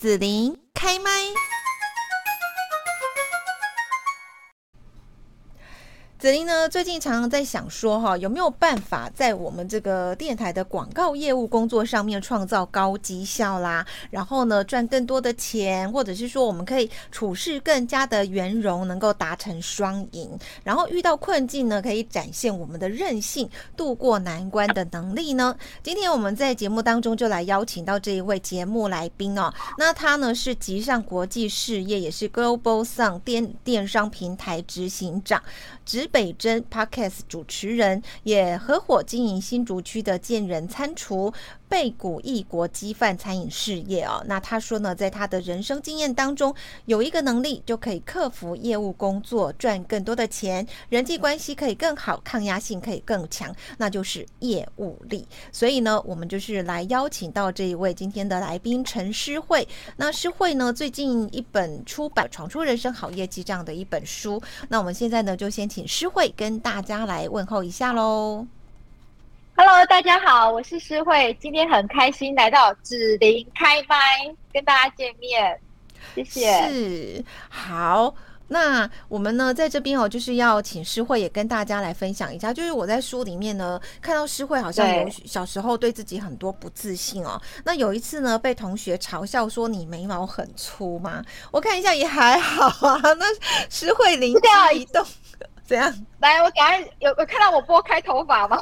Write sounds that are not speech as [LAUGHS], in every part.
子琳开麦。子琳呢，最近常常在想说，哈，有没有办法在我们这个电台的广告业务工作上面创造高绩效啦，然后呢，赚更多的钱，或者是说我们可以处事更加的圆融，能够达成双赢，然后遇到困境呢，可以展现我们的韧性，度过难关的能力呢？今天我们在节目当中就来邀请到这一位节目来宾哦，那他呢是集上国际事业，也是 Global Sun 电电商平台执行长。执北真 Podcast 主持人，也合伙经营新竹区的建仁餐厨。贝谷异国鸡饭餐饮事业哦，那他说呢，在他的人生经验当中，有一个能力就可以克服业务工作，赚更多的钱，人际关系可以更好，抗压性可以更强，那就是业务力。所以呢，我们就是来邀请到这一位今天的来宾陈诗慧。那诗慧呢，最近一本出版《闯出人生好业绩》这样的一本书。那我们现在呢，就先请诗慧跟大家来问候一下喽。Hello，大家好，我是诗慧，今天很开心来到紫琳开麦跟大家见面，谢谢。是，好，那我们呢在这边哦，就是要请诗慧也跟大家来分享一下，就是我在书里面呢看到诗慧好像有小时候对自己很多不自信哦，那有一次呢被同学嘲笑说你眉毛很粗吗？我看一下也还好啊，那诗慧灵机一动。怎样？来，我等下有有看到我拨开头发吗？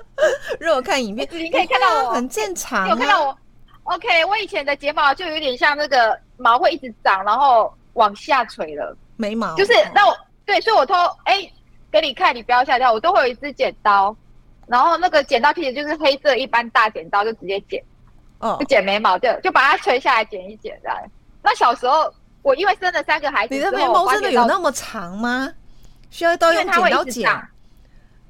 [LAUGHS] 如果看影片，你可以看到我很正常、啊。有看到我？OK，我以前的睫毛就有点像那个毛会一直长，然后往下垂了。眉毛就是那我对，所以我偷哎、欸、给你看，你不要吓掉，我都会有一支剪刀，然后那个剪刀其实就是黑色一般大剪刀，就直接剪，哦，就剪眉毛，就就把它垂下来剪一剪这样。那小时候我因为生了三个孩子，你的眉毛真的有那么长吗？需要都用剪刀剪，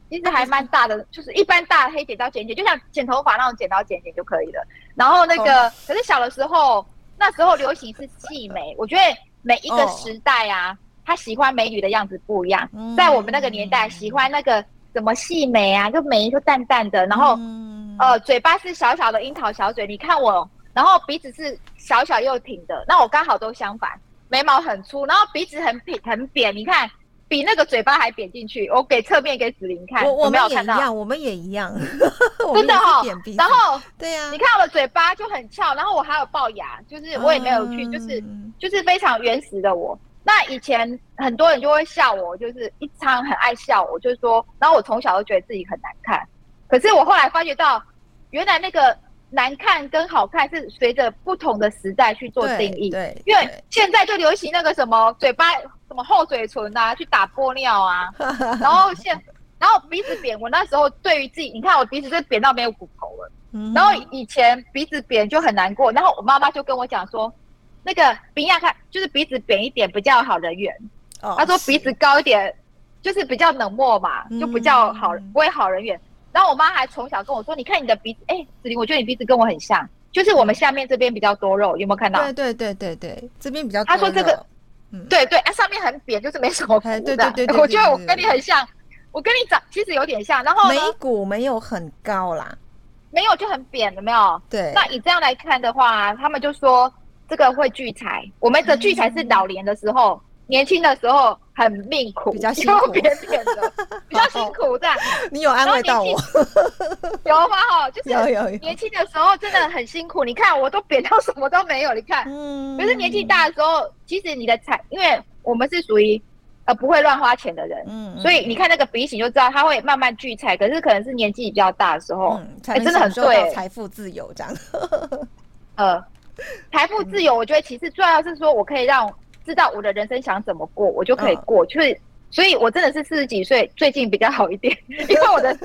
其实还蛮大的，就是一般大的黑剪刀剪剪，就像剪头发那种剪刀剪剪就可以了。然后那个，可是小的时候，那时候流行是细眉，我觉得每一个时代啊，他喜欢美女的样子不一样。在我们那个年代，喜欢那个什么细眉啊，就眉就淡淡的，然后呃，嘴巴是小小的樱桃小嘴。你看我，然后鼻子是小小又挺的，那我刚好都相反，眉毛很粗，然后鼻子很平很扁。你看。比那个嘴巴还扁进去，我给侧面给子琳看，我我没有看到，我们也一样，[LAUGHS] 真的哈。然后对呀，你看我的嘴巴就很翘，然后我还有龅牙，就是我也没有去，就是就是非常原始的我。那以前很多人就会笑我，就是一常很爱笑我，就是说，然后我从小都觉得自己很难看，可是我后来发觉到，原来那个。难看跟好看是随着不同的时代去做定义，对，因为现在就流行那个什么嘴巴什么厚嘴唇啊，去打玻尿啊，[LAUGHS] 然后现然后鼻子扁，我那时候对于自己，你看我鼻子就扁到没有骨头了，然后以前鼻子扁就很难过，然后我妈妈就跟我讲说，那个鼻亚看就是鼻子扁一点比较好人缘，她说鼻子高一点就是比较冷漠嘛，就比较好不会好人缘。然后我妈还从小跟我说：“你看你的鼻子，哎，子琳，我觉得你鼻子跟我很像，就是我们下面这边比较多肉，有没有看到？”对对对对对，这边比较多肉。她说这个，嗯、对对，啊，上面很扁，就是没什么。对对对，对，我觉得我跟你很像，我跟你长其实有点像。然后眉骨没有很高啦，没有就很扁，有没有？对。那以这样来看的话，他们就说这个会聚财。我们的聚财是老年的时候。嗯年轻的时候很命苦，比较 [LAUGHS] 辛苦，扁扁的，[LAUGHS] 比较辛苦这样。[LAUGHS] 你有安慰到我？有吗？哈，就是年轻的时候真的很辛苦。你看我都扁到什么都没有，你看。嗯。可是年纪大的时候，其实你的财，因为我们是属于呃不会乱花钱的人，嗯，所以你看那个鼻型就知道他会慢慢聚财。可是可能是年纪比较大的时候，哎，真的很对，财富自由这样。呃，财富自由，我觉得其实重要是说我可以让。知道我的人生想怎么过，我就可以过。就是，所以我真的是四十几岁，最近比较好一点，[LAUGHS] 因为我的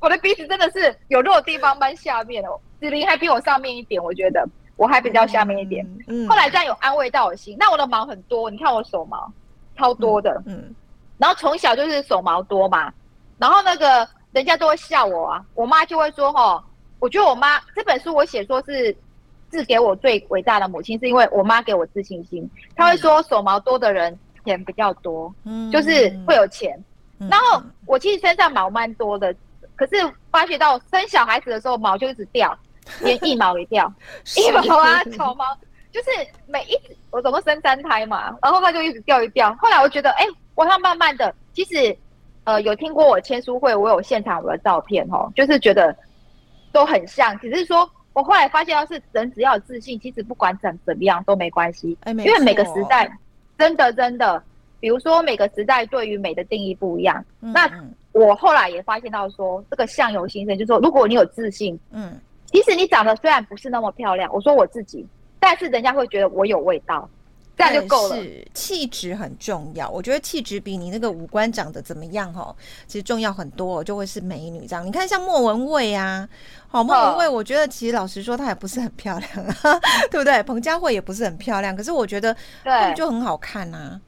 我的鼻子真的是有肉的地方蛮下面哦，子琳还比我上面一点，我觉得我还比较下面一点。嗯，后来这样有安慰到我心。那我的毛很多，你看我手毛超多的，嗯，然后从小就是手毛多嘛，然后那个人家都会笑我啊，我妈就会说哦，我觉得我妈这本书我写说是。是给我最伟大的母亲，是因为我妈给我自信心。她会说手毛多的人钱比较多，嗯，就是会有钱。嗯、然后我其实身上毛蛮多的，可是发觉到生小孩子的时候毛就一直掉，连一毛也掉，[LAUGHS] 一毛啊、草毛，就是每一我总共生三胎嘛，然后他就一直掉一掉。后来我觉得，哎、欸，我要慢慢的，其实呃有听过我签书会，我有现场我的照片哦，就是觉得都很像，只是说我后来发现，要是人只要有自信，其实不管怎怎么样都没关系。因为每个时代真的真的，比如说每个时代对于美的定义不一样，嗯嗯，那我后来也发现到说，这个相由心生，就是说如果你有自信，嗯。即使你长得虽然不是那么漂亮，我说我自己，但是人家会觉得我有味道，这样就够了。是气质很重要，我觉得气质比你那个五官长得怎么样哈，其实重要很多，就会是美女这样。你看像莫文蔚啊，好，莫文蔚，我觉得其实老实说她也不是很漂亮啊，[LAUGHS] 对不对？彭佳慧也不是很漂亮，可是我觉得对就很好看啊。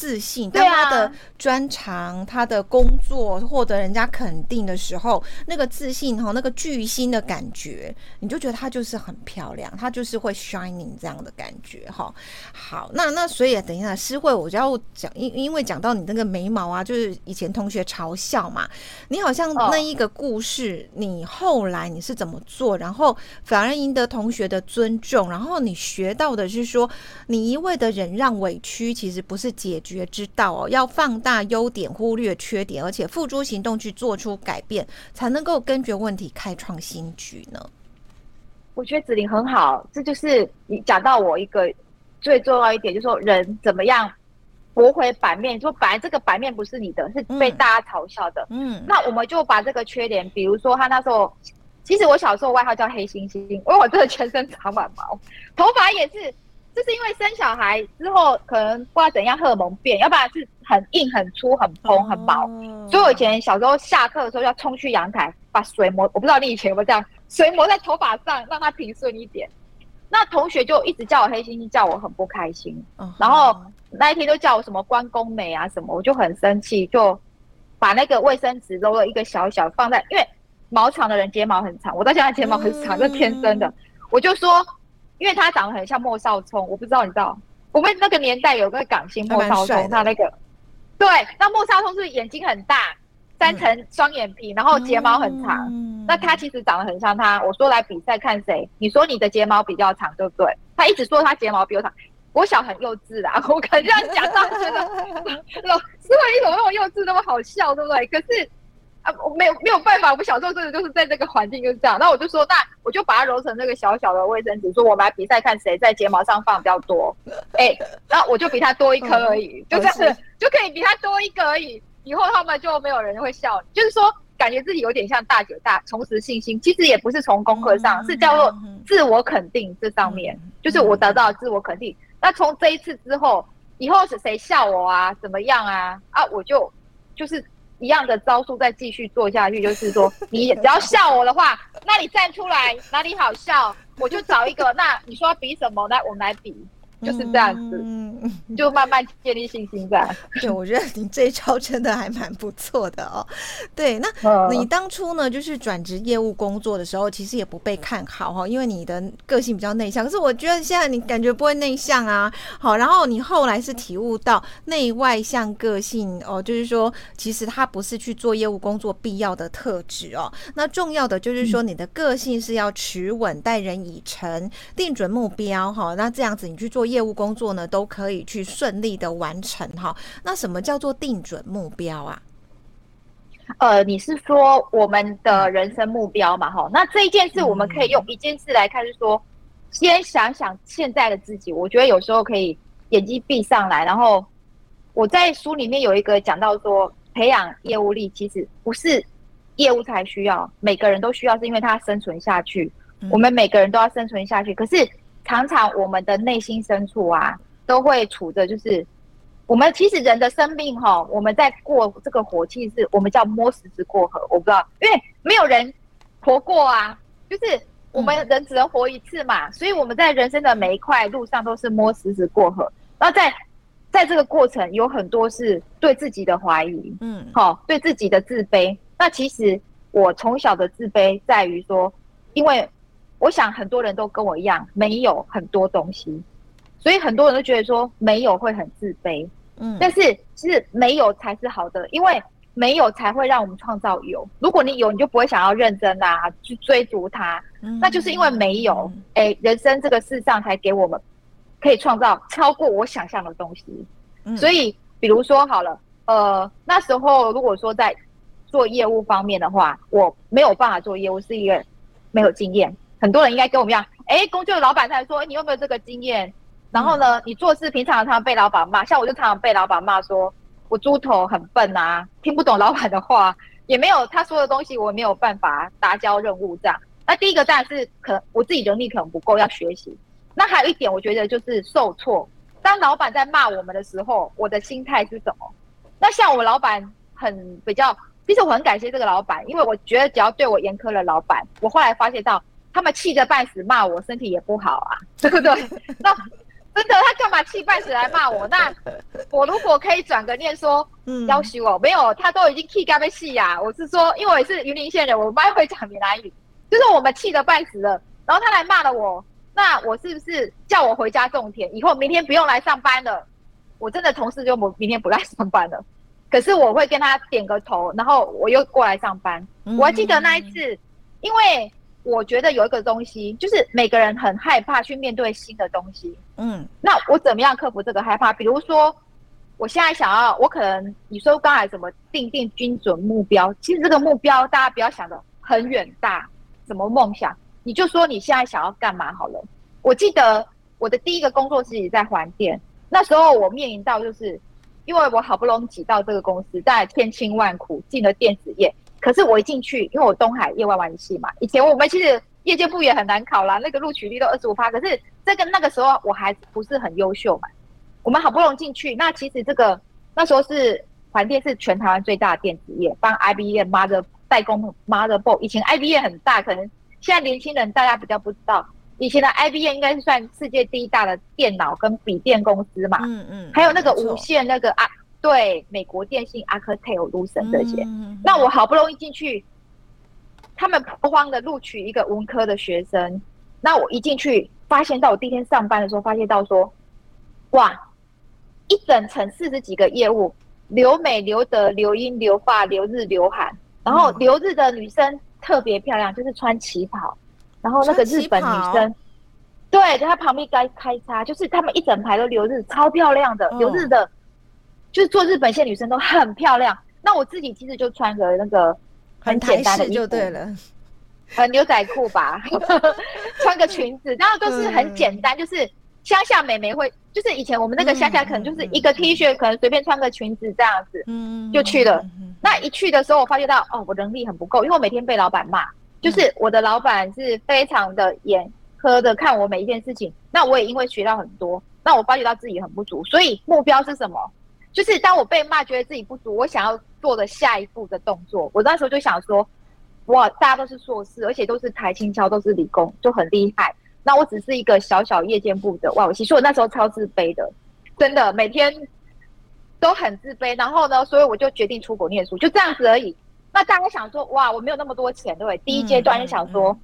自信，当他的专长、他的工作获得人家肯定的时候，那个自信哈，那个巨星的感觉，你就觉得他就是很漂亮，他就是会 shining 这样的感觉哈。好，那那所以等一下诗慧，我就要讲，因因为讲到你那个眉毛啊，就是以前同学嘲笑嘛，你好像那一个故事，你后来你是怎么做，然后反而赢得同学的尊重，然后你学到的是说，你一味的忍让委屈，其实不是解决。觉知道哦，要放大优点，忽略缺点，而且付诸行动去做出改变，才能够根绝问题，开创新局呢。我觉得子玲很好，这就是你讲到我一个最重要一点，就是说人怎么样驳回版面，说本来这个版面不是你的，是被大家嘲笑的。嗯，那我们就把这个缺点，比如说他那时候，其实我小时候外号叫黑猩猩，因为我真的全身长满毛，头发也是。就是因为生小孩之后，可能不知道怎样荷尔蒙变，要不然是很硬、很粗、很蓬、很薄。所以我以前小时候下课的时候要冲去阳台把水抹，我不知道你以前有没有这样，水抹在头发上让它平顺一点。那同学就一直叫我黑猩猩，叫我很不开心。然后那一天就叫我什么关公美啊什么，我就很生气，就把那个卫生纸揉了一个小小放在，因为毛长的人睫毛很长，我到现在睫毛很长，是天生的，我就说。因为他长得很像莫少聪，我不知道你知道，我们那个年代有个港星莫少聪，他那个，对，那莫少聪是眼睛很大，三层双眼皮，然后睫毛很长，嗯、那他其实长得很像他。我说来比赛看谁，你说你的睫毛比较长，对不对？他一直说他睫毛比我长，我小很幼稚啊，[LAUGHS] 我可能这样讲，[LAUGHS] 他觉得，老师会你怎么那么幼稚，那么好笑，对不对？可是。啊，我没有没有办法，我小时候真的就是在这个环境就是这样。那我就说，那我就把它揉成那个小小的卫生纸，说我们来比赛看谁在睫毛上放比较多。哎、欸，那我就比他多一颗而已，嗯、就这样子就可以比他多一个而已。以后他们就没有人会笑，就是说感觉自己有点像大姐大，重拾信心。其实也不是从功课上，是叫做自我肯定这上面，就是我得到自我肯定。那从这一次之后，以后是谁笑我啊，怎么样啊？啊，我就就是。一样的招数再继续做下去，就是说，[LAUGHS] 你只要笑我的话，那你站出来哪里好笑，我就找一个。那你说要比什么？那，我们来比。就是这样子，嗯，就慢慢建立信心这样。[LAUGHS] 对，我觉得你这一招真的还蛮不错的哦。对，那你当初呢，就是转职业务工作的时候，其实也不被看好哈，因为你的个性比较内向。可是我觉得现在你感觉不会内向啊。好，然后你后来是体悟到内外向个性哦，就是说其实它不是去做业务工作必要的特质哦。那重要的就是说你的个性是要持稳、待人以诚、定准目标哈。那这样子你去做。业务工作呢，都可以去顺利的完成哈。那什么叫做定准目标啊？呃，你是说我们的人生目标嘛？哈，那这一件事我们可以用一件事来看，就是说，先想想现在的自己。我觉得有时候可以眼睛闭上来，然后我在书里面有一个讲到说，培养业务力其实不是业务才需要，每个人都需要，是因为他生存下去。我们每个人都要生存下去，可是。常常我们的内心深处啊，都会处着，就是我们其实人的生命哈，我们在过这个火气，是我们叫摸石子过河。我不知道，因为没有人活过啊，就是我们人只能活一次嘛，所以我们在人生的每一块路上都是摸石子过河。然后在在这个过程，有很多是对自己的怀疑，嗯，好，对自己的自卑。那其实我从小的自卑在于说，因为。我想很多人都跟我一样，没有很多东西，所以很多人都觉得说没有会很自卑。嗯，但是其实没有才是好的，因为没有才会让我们创造有。如果你有，你就不会想要认真啊去追逐它。那就是因为没有，哎，人生这个世上才给我们可以创造超过我想象的东西。嗯、所以，比如说好了，呃，那时候如果说在做业务方面的话，我没有办法做业务，是一个没有经验。很多人应该跟我们一样，哎，工作的老板在说，你有没有这个经验？然后呢，你做事平常常常被老板骂，像我就常常被老板骂说，我猪头很笨啊，听不懂老板的话，也没有他说的东西，我没有办法达交任务这样。那第一个当然是可能我自己能力可能不够，要学习。那还有一点，我觉得就是受挫。当老板在骂我们的时候，我的心态是什么？那像我老板很比较，其实我很感谢这个老板，因为我觉得只要对我严苛的老板，我后来发现到他们气得半死骂我，身体也不好啊，[LAUGHS] 对不对？[LAUGHS] 那。真的，他干嘛气半死来骂我？那 [LAUGHS] 我如果可以转个念说，嗯，要挟我没有，他都已经气干被气呀。我是说，因为我也是云林县人，我妈会讲闽南语，就是我们气得半死了，然后他来骂了我，那我是不是叫我回家种田？以后明天不用来上班了？我真的同事就我明天不来上班了，可是我会跟他点个头，然后我又过来上班。我还记得那一次，因为。我觉得有一个东西，就是每个人很害怕去面对新的东西。嗯，那我怎么样克服这个害怕？比如说，我现在想要，我可能你说刚才怎么定定精准目标？其实这个目标大家不要想的很远大，什么梦想，你就说你现在想要干嘛好了。我记得我的第一个工作是在环电，那时候我面临到就是，因为我好不容易挤到这个公司，在千辛万苦进了电子业。可是我一进去，因为我东海业外玩系嘛，以前我们其实业界部也很难考啦，那个录取率都二十五趴。可是这个那个时候我还不是很优秀嘛，我们好不容易进去，那其实这个那时候是环电是全台湾最大的电子业，帮 IBM Mother 代工 Motherboard。以前 IBM 很大，可能现在年轻人大家比较不知道，以前的 IBM 应该是算世界第一大的电脑跟笔电公司嘛。嗯嗯。还有那个无线那个啊。对，美国电信、Alcatel、Lucent 这些，嗯、那我好不容易进去，他们不慌的录取一个文科的学生。那我一进去，发现到我第一天上班的时候，发现到说，哇，一整层四十几个业务，留美、留德、留英、留法、留日、留韩，然后留日的女生特别漂亮，就是穿旗袍，然后那个日本女生，对，在她旁边该开叉，就是他们一整排都留日，超漂亮的，留日的。哦就是做日本线女生都很漂亮，那我自己其实就穿个那个很简单的就对了，呃牛仔裤吧，[LAUGHS] 穿个裙子，然后都是很简单，就是乡下美眉会，就是以前我们那个乡下可能就是一个 T 恤，可能随便穿个裙子这样子，嗯，就去了。那一去的时候，我发觉到哦，我能力很不够，因为我每天被老板骂，就是我的老板是非常的严苛的看我每一件事情，那我也因为学到很多，那我发觉到自己很不足，所以目标是什么？就是当我被骂，觉得自己不足，我想要做的下一步的动作，我那时候就想说，哇，大家都是硕士，而且都是台青交，都是理工，就很厉害。那我只是一个小小夜间部的外文系，所以我那时候超自卑的，真的每天都很自卑。然后呢，所以我就决定出国念书，就这样子而已。那大家想说，哇，我没有那么多钱，对不对？第一阶段就想说，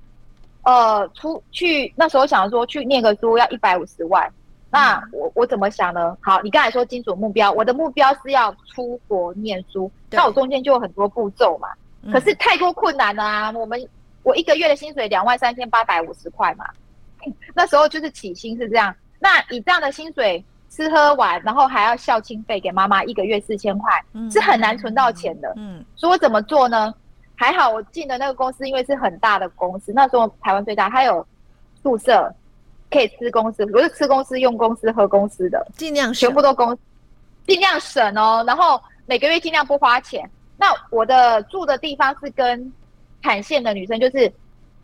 呃，出去那时候想说去念个书要一百五十万。那我我怎么想呢？好，你刚才说精准目标，我的目标是要出国念书，那我中间就有很多步骤嘛。嗯、可是太多困难了啊！我们我一个月的薪水两万三千八百五十块嘛，[LAUGHS] 那时候就是起薪是这样。那以这样的薪水吃喝玩，然后还要孝亲费给妈妈一个月四千块，嗯、是很难存到钱的。嗯，所以我怎么做呢？还好我进的那个公司，因为是很大的公司，那时候台湾最大，它有宿舍。可以吃公司，不是吃公司、用公司、喝公司的，尽量全部都公，尽量省哦。然后每个月尽量不花钱。那我的住的地方是跟产线的女生，就是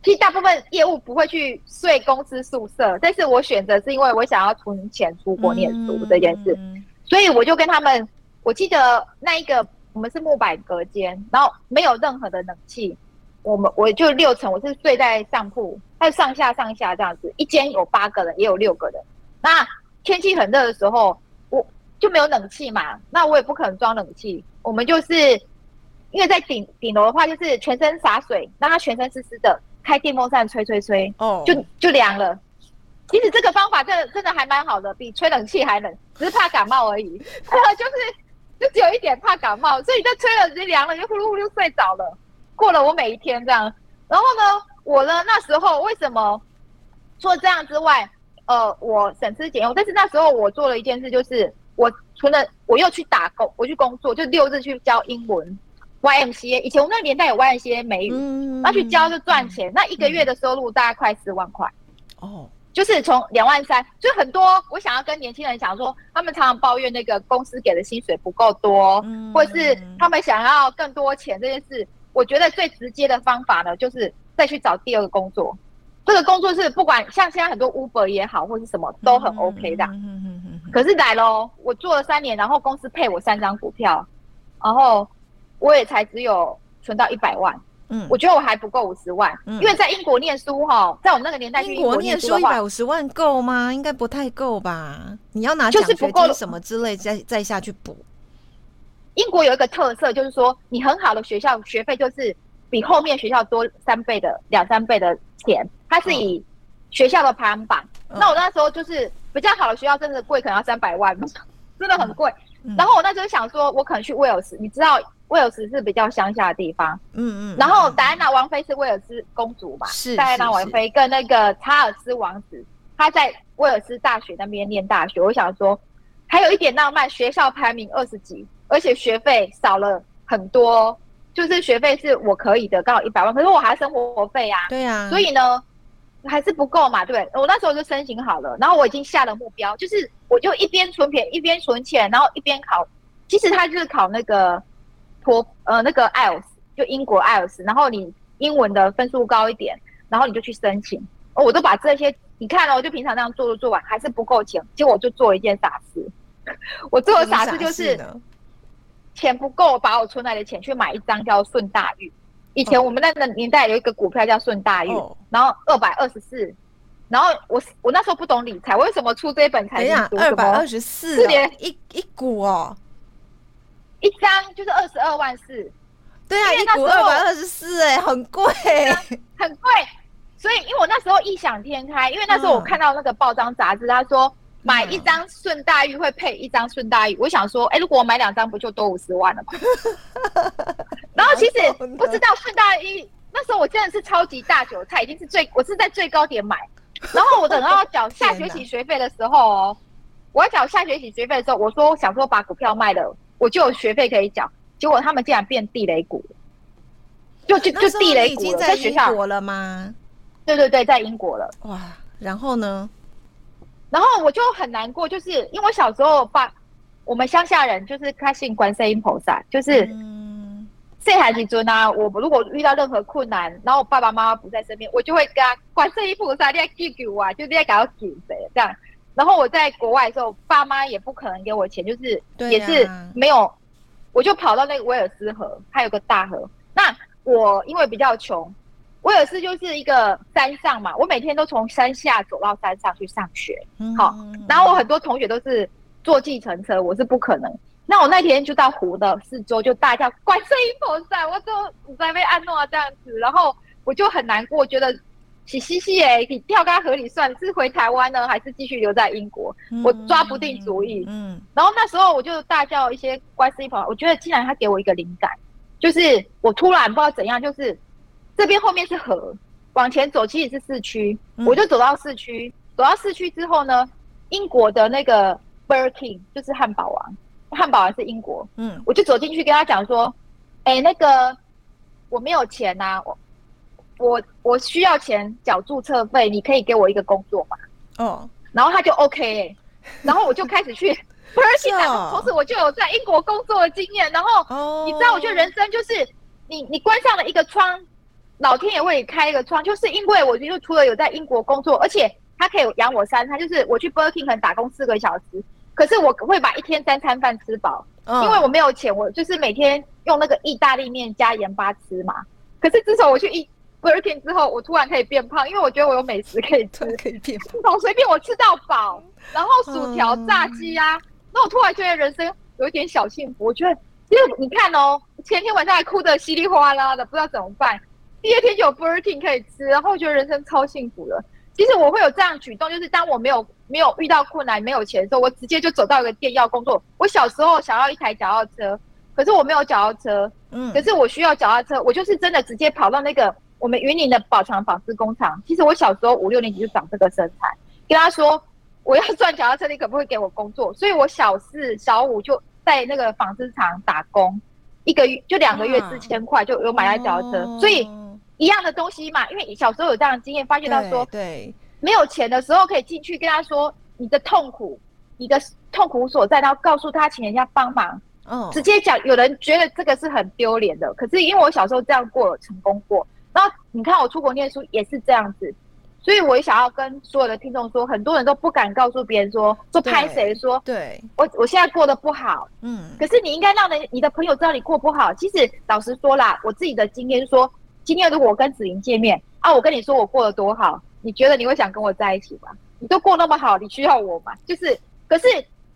其实大部分业务不会去睡公司宿舍，但是我选择是因为我想要存钱出国念书这件事，嗯、所以我就跟他们，我记得那一个我们是木板隔间，然后没有任何的冷气。我们我就六层，我是睡在上铺，它是上下上下这样子，一间有八个人，也有六个人。那天气很热的时候，我就没有冷气嘛，那我也不可能装冷气。我们就是因为在顶顶楼的话，就是全身洒水，让它全身湿湿的，开电风扇吹吹吹，哦，就就凉了。其实这个方法真的真的还蛮好的，比吹冷气还冷，只是怕感冒而已。[LAUGHS] 就是就只有一点怕感冒，所以在吹了直接凉了，就呼噜呼噜睡着了。过了我每一天这样，然后呢，我呢那时候为什么除了这样之外，呃，我省吃俭用，但是那时候我做了一件事，就是我除了我又去打工，我去工作，就六日去教英文，YMCA。以前我们那个年代有 YMCA 美语，那、嗯、去教就赚钱、嗯，那一个月的收入大概快四万块。哦，就是从两万三，所以很多我想要跟年轻人讲说，他们常常抱怨那个公司给的薪水不够多、嗯，或者是他们想要更多钱这件事，我觉得最直接的方法呢，就是再去找第二个工作。这个工作是不管像现在很多 Uber 也好，或是什么都很 OK 的。可是来喽，我做了三年，然后公司配我三张股票，然后我也才只有存到一百万。嗯，我觉得我还不够五十万，因为在英国念书哈，在我们那个年代去英国念书一百五十万够吗？应该不太够吧？你要拿奖学金什么之类再再下去补。英国有一个特色，就是说你很好的学校学费就是比后面学校多三倍的两三倍的钱。它是以学校的排行榜，哦，那我那时候就是比较好的学校，真的贵，可能要三百万，真的很贵，嗯。然后我那时候想说，我可能去威尔斯，你知道威尔斯是比较乡下的地方，嗯嗯。然后戴安娜王妃是威尔斯公主嘛，是戴安娜王妃跟那个查尔斯王子，他在威尔斯大学那边念大学。我想说，还有一点浪漫，学校排名二十几，而且学费少了很多，就是学费是我可以的，刚好一百万，可是我还要生活费啊，对啊，所以呢。还是不够嘛？对，我那时候就申请好了，然后我已经下了目标，就是我就一边存钱一边存钱，然后一边考。其实他就是考那个托呃那个 IELTS，就英国 IELTS，然后你英文的分数高一点，然后你就去申请。哦，我都把这些你看了，我就平常那样做做做完，还是不够钱，结果我就做一件傻事。[LAUGHS] 我做的傻事就是钱不够，把我存来的钱去买一张叫顺大运。以前我们那个年代有一个股票叫顺大运，oh. 然后二百二十四，然后我我那时候不懂理财，为什么出这一本财经书？二百二十四，一一股哦，一张就是二十二万四，对啊，一股二百二十四，哎，很贵，很贵。所以因为我那时候异想天开，因为那时候我看到那个报章杂志，他说。买一张顺大玉会配一张顺大玉，我想说，哎、欸，如果我买两张，不就多五十万了吗？[LAUGHS] 然后其实不知道顺大玉，那时候我真的是超级大韭菜，已经是最我是在最高点买。然后我等到缴下学期学费的时候哦，我要缴下学期学费的时候，我说我想说把股票卖了，我就有学费可以缴。结果他们竟然变地雷股，就就就地雷股了，在学校了吗？对对对，在英国了。哇，然后呢？然后我就很难过，就是因为我小时候爸，我们乡下人就是开信观世音菩萨，就是这孩子尊啊。我如果遇到任何困难，然后我爸爸妈妈不在身边，我就会跟他观世音菩萨，你要救救我啊，就是要给我救谁这样。然后我在国外的时候，爸妈也不可能给我钱，就是也是没有，我就跑到那个威尔斯河，还有个大河。那我因为比较穷。威尔斯就是一个山上嘛，我每天都从山下走到山上去上学，好，然后我很多同学都是坐计程车，我是不可能。那我那天就到湖的四周就大叫观世音菩萨，我都在被按诺这样子，然后我就很难过，觉得洗洗洗哎，你跳到河里算是回台湾呢，还是继续留在英国？我抓不定主意。嗯，然后那时候我就大叫一些观世音菩萨，我觉得竟然他给我一个灵感，就是我突然不知道怎样，就是。这边后面是河，往前走其实是市区，嗯，我就走到市区。走到市区之后呢，英国的那个 Burger King 就是汉堡王，汉堡王是英国。嗯，我就走进去跟他讲说：“哎，那个我没有钱呐，啊，我我我需要钱缴注册费，你可以给我一个工作吗？”哦，然后他就 OK，欸，然后我就开始去 [LAUGHS] Burger King，同时我就有在英国工作的经验。然后你知道，我觉得人生就是你你关上了一个窗。老天爷为你开一个窗，就是因为我就除了有在英国工作，而且他可以养我三餐，就是我去 Burger King 可能打工四个小时，可是我会把一天三餐饭吃饱，因为我没有钱，我就是每天用那个意大利面加盐巴吃嘛。可是自从我去 Burger King 之后，我突然可以变胖，因为我觉得我有美食可以吃，可以变胖，随便我吃到饱，然后薯条、炸鸡啊，那我突然觉得人生有一点小幸福。我觉得，因为你看哦，前天晚上还哭得稀里哗啦的，不知道怎么办。第二天就有 Burger King 可以吃，然后我觉得人生超幸福的。其实我会有这样举动，就是当我没有没有遇到困难、没有钱的时候，我直接就走到一个店要工作。我小时候想要一台脚踏车，可是我没有脚踏车，嗯，可是我需要脚踏车，我就是真的直接跑到那个我们云林的宝强纺织工厂。其实我小时候五六年级就长这个身材，跟他说我要赚脚踏车，你可不可以给我工作？所以我小四、小五就在那个纺织厂打工，一个月就两个月四千块就有买来脚踏车，所以一样的东西嘛。因为小时候有这样的经验，发现到说，对，没有钱的时候可以进去跟他说你的痛苦，你的痛苦所在，然后告诉他请人家帮忙。嗯，直接讲，有人觉得这个是很丢脸的，可是因为我小时候这样过，成功过。然后你看我出国念书也是这样子，所以我也想要跟所有的听众说，很多人都不敢告诉别人说，说拍谁说，对我我现在过得不好，嗯，可是你应该让人你的朋友知道你过不好。其实老实说啦，我自己的经验说，今天如果我跟子莹见面啊，我跟你说我过得多好，你觉得你会想跟我在一起吗？你都过那么好，你需要我吗？就是，可是。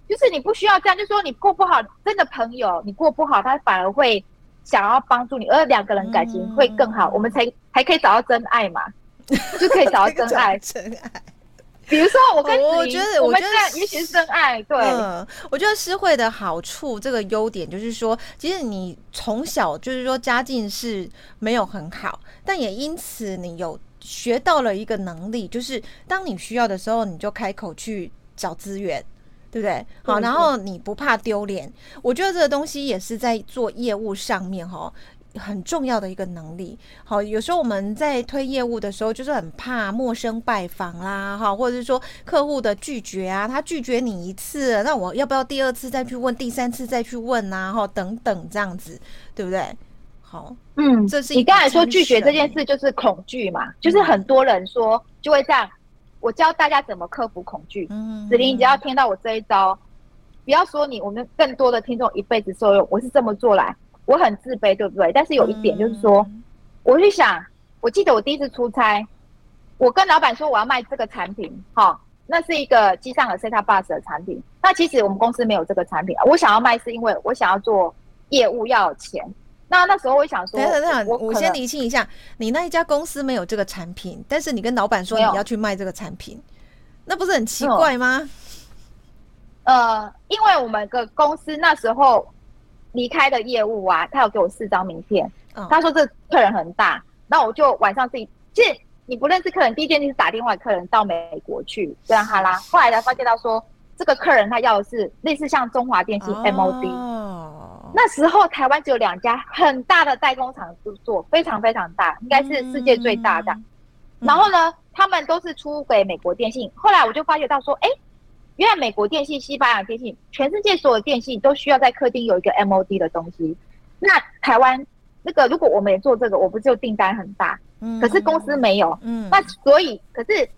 就是你不需要这样，就是说你过不好，真的朋友你过不好，他反而会想要帮助你，而两个人感情会更好，我们才才可以找到真爱嘛，就可以找到真爱。[LAUGHS] 真爱，比如说我跟我觉得，我觉得也许是真爱。对，嗯，我觉得诗慧的好处，这个优点就是说，其实你从小就是说家境是没有很好，但也因此你有学到了一个能力，就是当你需要的时候，你就开口去找资源。对不对？好，然后你不怕丢脸，我觉得这个东西也是在做业务上面哈，很重要的一个能力。好，有时候我们在推业务的时候，就是很怕陌生拜访啦，哈，或者是说客户的拒绝啊，他拒绝你一次，那我要不要第二次再去问，第三次再去问啊，哈，等等这样子，对不对？好，嗯，这是你刚才说拒绝这件事就是恐惧嘛，就是很多人说就会这样。我教大家怎么克服恐惧。嗯，子玲，只要听到我这一招，不要说你，我们更多的听众一辈子受用。我是这么做来，我很自卑，对不对？但是有一点就是说，我去想，我记得我第一次出差，我跟老板说我要卖这个产品，哈，那是一个机上的 set bus 的产品。那其实我们公司没有这个产品，我想要卖是因为我想要做业务要有钱。那那时候我想说，等等，我我先厘清一下，你那一家公司没有这个产品，但是你跟老板说你要去卖这个产品，那不是很奇怪吗？呃，因为我们个公司那时候离开的业务啊，他有给我四张名片，他说这客人很大，那我就晚上自己，其实你不认识客人，第一件事是打电话客人到美国去，这样哈啦，后来才发现到说这个客人他要的是类似像中华电信 MOD。那时候台湾只有两家很大的代工厂制作，非常非常大，应该是世界最大的。然后呢，他们都是出给美国电信。后来我就发觉到说，哎，原来美国电信、西班牙电信，全世界所有电信都需要在客厅有一个 MOD 的东西。那台湾那个，如果我们也做这个，我不就订单很大？可是公司没有。嗯。那所以，可是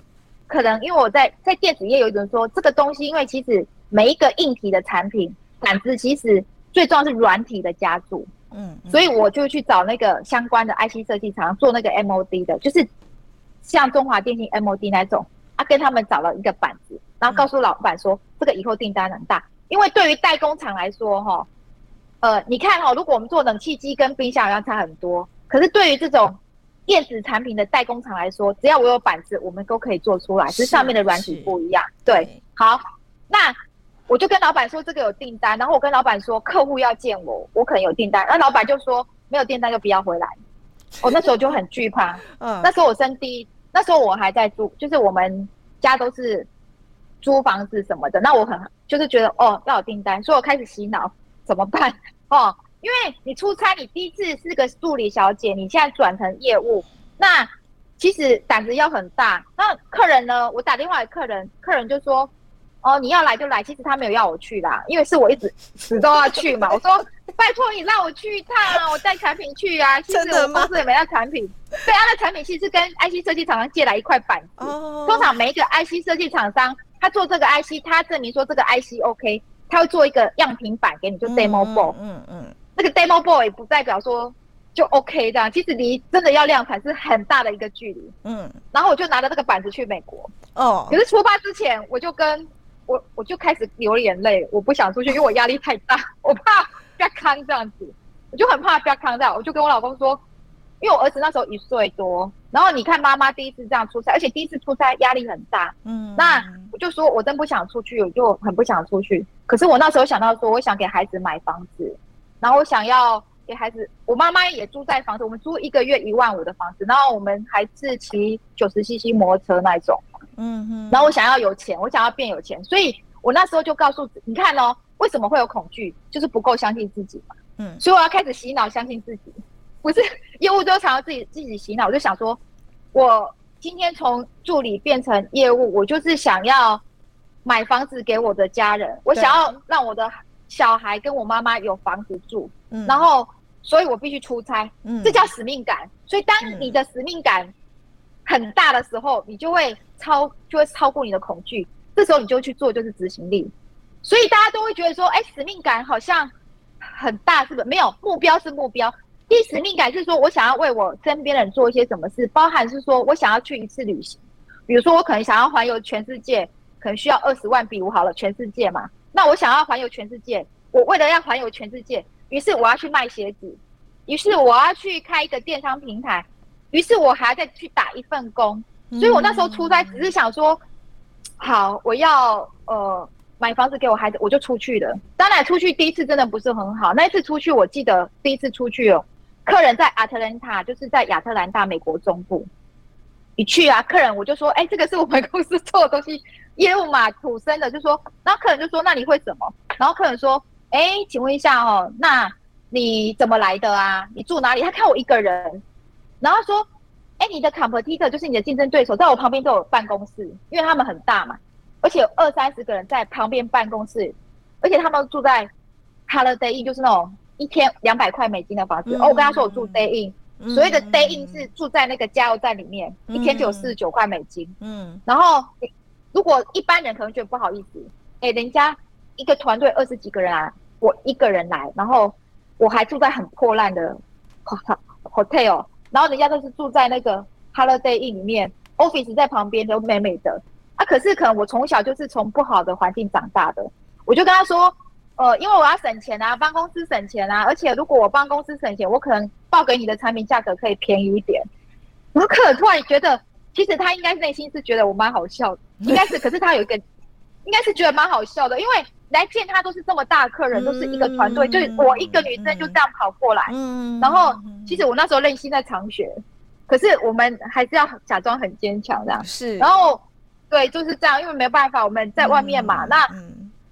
可能因为我在在电子业有一种说，这个东西，因为其实每一个硬体的产品产值其实。最重要是软体的加注，嗯，所以我就去找那个相关的 IC 设计厂做那个 MOD 的，就是像中华电信 MOD 那种啊，跟他们找了一个板子，然后告诉老板说，这个以后订单很大，因为对于代工厂来说，哈，呃，你看哈，如果我们做冷气机跟冰箱要差很多，可是对于这种电子产品的代工厂来说，只要我有板子，我们都可以做出来，只是上面的软体不一样。对，好，那。我就跟老板说这个有订单，然后我跟老板说客户要见我，我可能有订单，那老板就说没有订单就不要回来。我那时候就很惧怕，嗯，那时候我生第一，那时候我还在住，就是我们家都是租房子什么的，那我很就是觉得哦要有订单，所以我开始洗脑怎么办 [LAUGHS] 哦，因为你出差，你第一次是个助理小姐，你现在转成业务，那其实胆子要很大。那客人呢？我打电话给客人，客人就说。哦，你要来就来，其实他没有要我去啦，因为是我一直死都要去嘛。[LAUGHS] 我说拜托你让我去一趟啊，我带产品去啊。[LAUGHS] 其实我公司也没带产品，对，他的产品其实是跟 IC 设计厂商借来一块板子。哦。通常每一个 IC 设计厂商，他做这个 IC，他证明说这个 IC OK，他会做一个样品板给你，就 demo board。嗯嗯。那个 demo board 也不代表说就 OK 这样，其实离真的要量产是很大的一个距离。嗯。然后我就拿着这个板子去美国。哦。可是出发之前，我就跟我我就开始流眼泪，我不想出去，因为我压力太大，[LAUGHS] 我怕不要康这样子，我就很怕不要康这样，我就跟我老公说，因为我儿子那时候一岁多，然后你看妈妈第一次这样出差，而且第一次出差压力很大，嗯，那我就说我真不想出去，我就很不想出去。可是我那时候想到说，我想给孩子买房子，然后我想要给孩子，我妈妈也住在房子，我们租一个月一万五的房子，然后我们还是骑九十 CC 摩托车那种。嗯哼。然后我想要有钱，我想要变有钱，所以我那时候就告诉你看哦，为什么会有恐惧？就是不够相信自己嘛。嗯。所以我要开始洗脑，相信自己。不是 [LAUGHS] 业务都常常自己自己洗脑，我就想说，我今天从助理变成业务，我就是想要买房子给我的家人，我想要让我的小孩跟我妈妈有房子住，嗯，然后，所以我必须出差，嗯，这叫使命感。所以当你的使命感很大的时候，你就会超就会超过你的恐惧，这时候你就去做，就是执行力。所以大家都会觉得说，哎，使命感好像很大，是不是？没有，目标是目标。第一使命感是说，我想要为我身边人做一些什么事，包含是说我想要去一次旅行，比如说我可能想要环游全世界，可能需要二十万比如好了，全世界嘛。那我想要环游全世界，我为了要环游全世界，于是我要去卖鞋子，于是我要去开一个电商平台，于是我还要再去打一份工。所以我那时候出差只是想说，好，我要呃。买房子给我孩子，我就出去了。当然，出去第一次真的不是很好。那一次出去，我记得第一次出去哦，客人在亚特兰大，就是在亚特兰大美国中部。一去啊，客人我就说，哎，这个是我们公司做的东西，业务嘛，土生的，就说，然后客人就说，那你会什么？然后客人说，哎，请问一下哦，那你怎么来的啊？你住哪里？他看我一个人，然后说，哎，你的 competitor 就是你的竞争对手，在我旁边都有办公室，因为他们很大嘛。而且有二三十个人在旁边办公室，而且他们住在 Holiday Inn，就是那种一天两百块美金的房子。嗯、哦，我跟他说我住 Day Inn，、嗯、所谓的 Day Inn 是住在那个加油站里面，嗯、一天就有四十九块美金。嗯，然后如果一般人可能觉得不好意思，哎，人家一个团队二十几个人啊，我一个人来，然后我还住在很破烂的 hotel，然后人家都是住在那个 Holiday Inn 里面，office 在旁边都美美的。啊，可是可能我从小就是从不好的环境长大的，我就跟他说，呃，因为我要省钱啊，帮公司省钱啊，而且如果我帮公司省钱，我可能报给你的产品价格可以便宜一点。我可能突然觉得，其实他应该内心是觉得我蛮好笑的，应该是，可是他有一个，应该是觉得蛮好笑的，因为来见他都是这么大的客人，都是一个团队，就是我一个女生就这样跑过来，嗯然后其实我那时候内心在长学，可是我们还是要假装很坚强这样，是，然后。对，就是这样，因为没办法，我们在外面嘛。嗯、那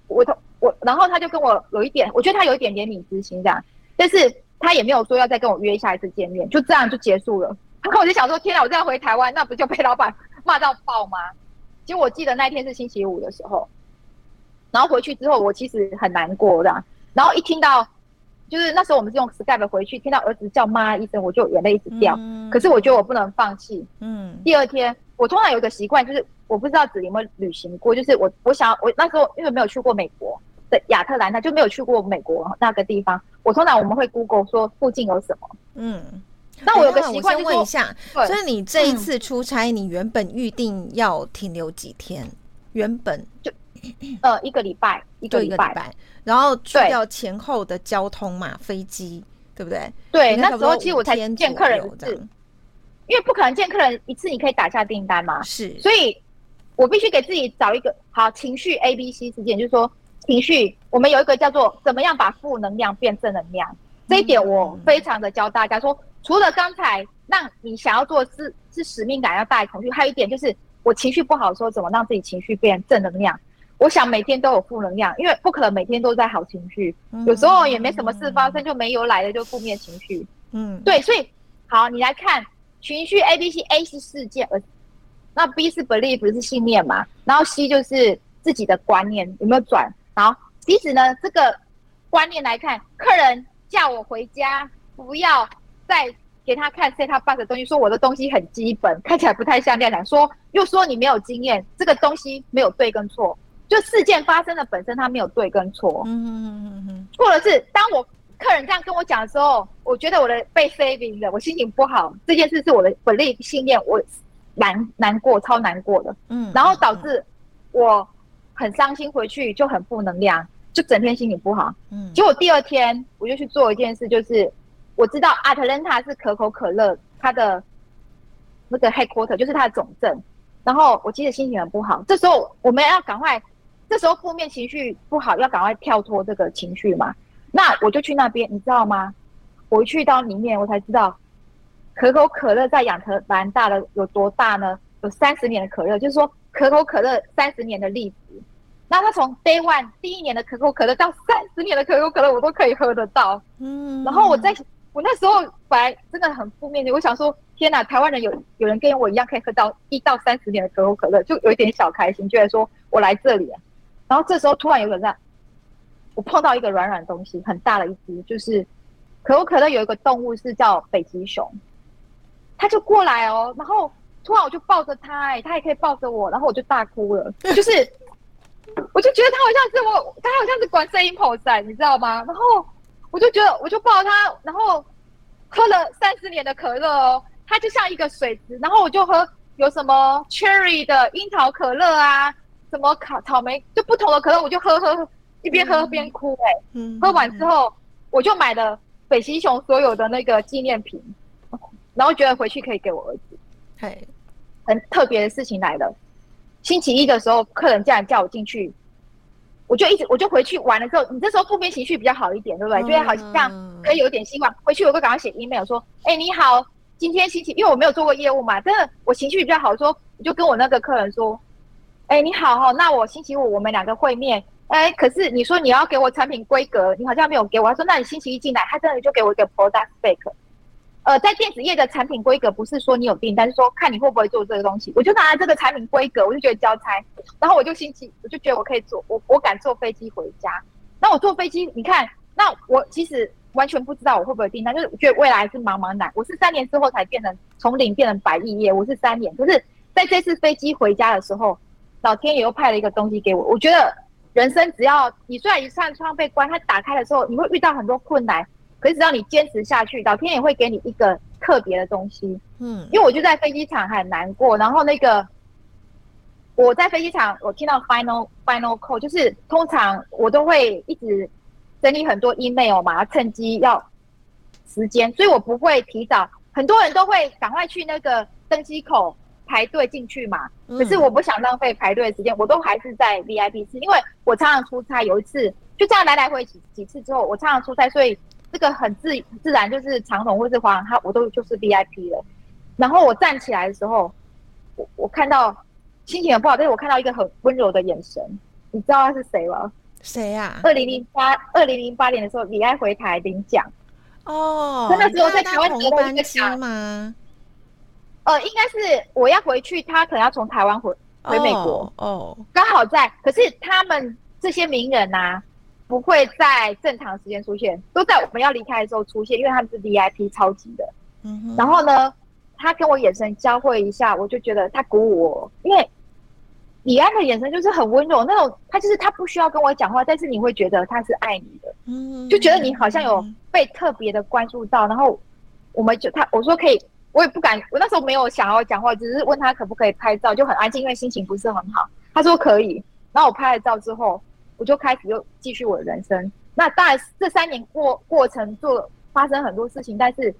我我，我，然后他就跟我有一点，我觉得他有一点怜悯之心这样，但是他也没有说要再跟我约下一次见面，就这样就结束了。然后我就想说，天哪，我这样回台湾，那不就被老板骂到爆吗？其实我记得那天是星期五的时候，然后回去之后，我其实很难过这样。然后一听到，就是那时候我们是用 Skype 回去，听到儿子叫妈一声，我就眼泪一直掉。嗯、可是我觉得我不能放弃。嗯。第二天，我通常有一个习惯，就是。我不知道子琳有没有旅行过，就是我我想我那时候因为没有去过美国的亚特兰大，就没有去过美国那个地方。我通常我们会 Google 说附近有什么。嗯，那我有个习惯，就问一下，所以你这一次出差，你原本预定要停留几天？原本就呃一个礼拜，一个礼拜，然后去掉前后的交通嘛，飞机对不对？对，那时候其实我才见客人一次，因为不可能见客人一次，你可以打下订单嘛，是，所以。我必须给自己找一个好情绪 A B C 事件，就是说情绪，我们有一个叫做怎么样把负能量变正能量，这一点我非常的教大家说，除了刚才让你想要做是是使命感要大于恐惧，还有一点就是我情绪不好的时候，怎么让自己情绪变正能量？我想每天都有负能量，因为不可能每天都在好情绪，有时候也没什么事发生就没有来的就负面情绪，嗯，对，所以好，你来看情绪 A B C，A 是事件，而那 B 是 belief 是信念嘛，然后 C 就是自己的观念有没有转？然后其实呢，这个观念来看，客人叫我回家，不要再给他看 set up box 的东西，说我的东西很基本，看起来不太像亮亮，说又说你没有经验，这个东西没有对跟错，就事件发生的本身它没有对跟错。嗯嗯嗯嗯，错的是当我客人这样跟我讲的时候，我觉得我的被 saving 了，我心情不好，这件事是我的 belief 信念，我。难难过，超难过的，嗯，然后导致我很伤心，回去就很负能量，就整天心情不好，嗯，结果第二天我就去做一件事，就是我知道亚特兰大是可口可乐它的那个 headquarter，就是它的总镇，然后我其实心情很不好，这时候我们要赶快，这时候负面情绪不好，要赶快跳脱这个情绪嘛，那我就去那边，你知道吗？我一去到里面，我才知道。可口可乐在亚特兰大的有多大呢？有三十年的可乐，就是说可口可乐三十年的例子。那他从 Day One 第一年的可口可乐到三十年的可口可乐，我都可以喝得到。嗯，然后我在我那时候本来真的很负面的，我想说，天哪，台湾人有有人跟我一样可以喝到一到三十年的可口可乐，就有一点小开心，觉得说我来这里啊。然后这时候突然有个人，我碰到一个软软的东西，很大的一只，就是可口可乐有一个动物是叫北极熊，它就过来哦，然后突然我就抱着他，哎，他也可以抱着我，然后我就大哭了，就是。我就觉得他好像是我，他好像是观世音菩萨，你知道吗？然后我就觉得，我就抱他，然后喝了三十年的可乐哦，它就像一个水池，然后我就喝有什么 cherry 的樱桃可乐啊，什么草草莓，就不同的可乐，我就喝喝喝，一边喝边哭哎。喝完之后，我就买了北极熊所有的那个纪念品，然后觉得回去可以给我儿子。嘿，很特别的事情来了。星期一的时候，客人竟然叫我进去，我就一直我就回去玩了之后，你这时候负面情绪比较好一点，对不对？觉得好像可以有点希望。回去我会赶快写 email 说：“哎，你好，今天星期，因为我没有做过业务嘛，真的我情绪比较好，说我就跟我那个客人说：哎，你好哈，那我星期五我们两个会面。哎，可是你说你要给我产品规格，你好像没有给我。他说：那你星期一进来，他真的就给我一个 product spec。”呃，在电子业的产品规格不是说你有订单，是说看你会不会做这个东西。我就拿了这个产品规格，我就觉得交差，然后我就心情，我就觉得我可以做，我我敢坐飞机回家。那我坐飞机，你看，那我其实完全不知道我会不会订单，就是觉得未来是茫茫然。我是三年之后才变成从零变成百亿业，我是三年。可是在这次飞机回家的时候，老天爷又派了一个东西给我。我觉得人生只要你虽然一扇窗被关，它打开的时候，你会遇到很多困难。可是只要你坚持下去，老天也会给你一个特别的东西。嗯，因为我就在飞机场很难过，然后那个我在飞机场，我听到 final final call，就是通常我都会一直整理很多 email 嘛，趁机要时间，所以我不会提早。很多人都会赶快去那个登机口排队进去嘛，可是我不想浪费排队的时间，我都还是在 VIP 室，因为我常常出差，有一次就这样来来回几几次之后，我常常出差，所以。这个很自自然，就是长荣或是华航，它我都就是 VIP 了。然后我站起来的时候，我我看到心情很不好，但是我看到一个很温柔的眼神。你知道他是谁吗？谁呀？二零零八二零零八年的时候，李安回台领奖。哦，那时候在台湾得了一个奖吗？呃，应该是我要回去，他可能要从台湾回回美国。哦，刚好在。可是他们这些名人呐。不会在正常时间出现，都在我们要离开的时候出现，因为他们是 VIP 超级的。嗯。然后呢，他跟我眼神交汇一下，我就觉得他鼓舞我，因为李安的眼神就是很温柔那种，他就是他不需要跟我讲话，但是你会觉得他是爱你的，嗯，就觉得你好像有被特别的关注到。然后我们就他我说可以，我也不敢，我那时候没有想要讲话，只是问他可不可以拍照，就很安静，因为心情不是很好。他说可以，然后我拍了照之后。我就开始又继续我的人生。那当然，这三年过过程做发生很多事情，但是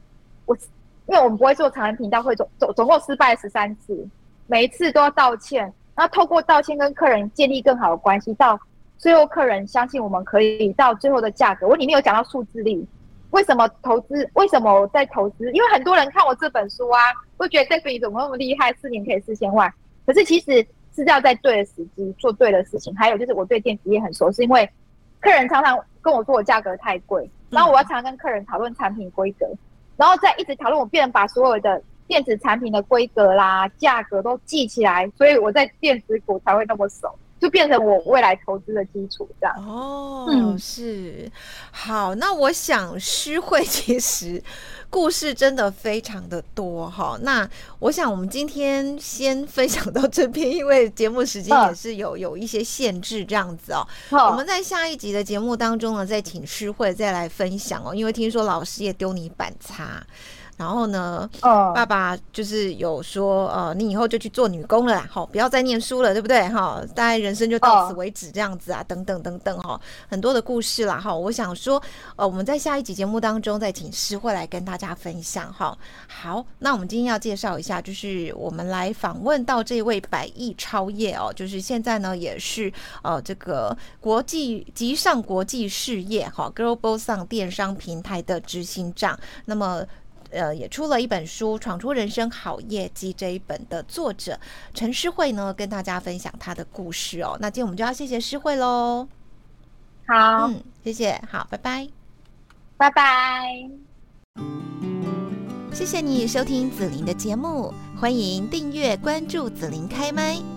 我因为我们不会做长人频道，会总总总共失败十三次，每一次都要道歉，然后透过道歉跟客人建立更好的关系，到最后客人相信我们可以到最后的价格。我里面有讲到数字力，为什么投资？为什么我在投资？因为很多人看我这本书啊，会觉得這比怎么那么厉害，四年可以四千万，可是其实。是要在对的时机做对的事情，还有就是我对电子业很熟，是因为客人常常跟我说我价格太贵，然后我要常常跟客人讨论产品规格，然后再一直讨论，我变成把所有的电子产品的规格啦、价格都记起来，所以我在电子股才会那么熟。就变成我未来投资的基础，这样哦，嗯，是好。那我想虚慧其实故事真的非常的多哈。那我想我们今天先分享到这边，因为节目时间也是有有一些限制，这样子哦。我们在下一集的节目当中呢，再请虚慧再来分享哦。因为听说老师也丢你板擦。然后呢，哦，爸爸就是有说，呃，你以后就去做女工了，好，不要再念书了，对不对？哈，大概人生就到此为止这样子啊，等等等等，哈，很多的故事啦，哈。我想说，呃，我们在下一集节目当中再请诗慧来跟大家分享，哈。好，那我们今天要介绍一下，就是我们来访问到这位百亿超业哦，就是现在呢也是呃这个国际集上国际事业哈 Global 上电商平台的执行长，那么。呃也出了一本书《闯出人生好业绩》这一本的作者陈诗慧呢，跟大家分享她的故事哦。那今天我们就要谢谢诗慧喽。好，嗯，谢谢，好，拜拜，拜拜，谢谢你收听紫琳的节目，欢迎订阅关注紫琳开麦。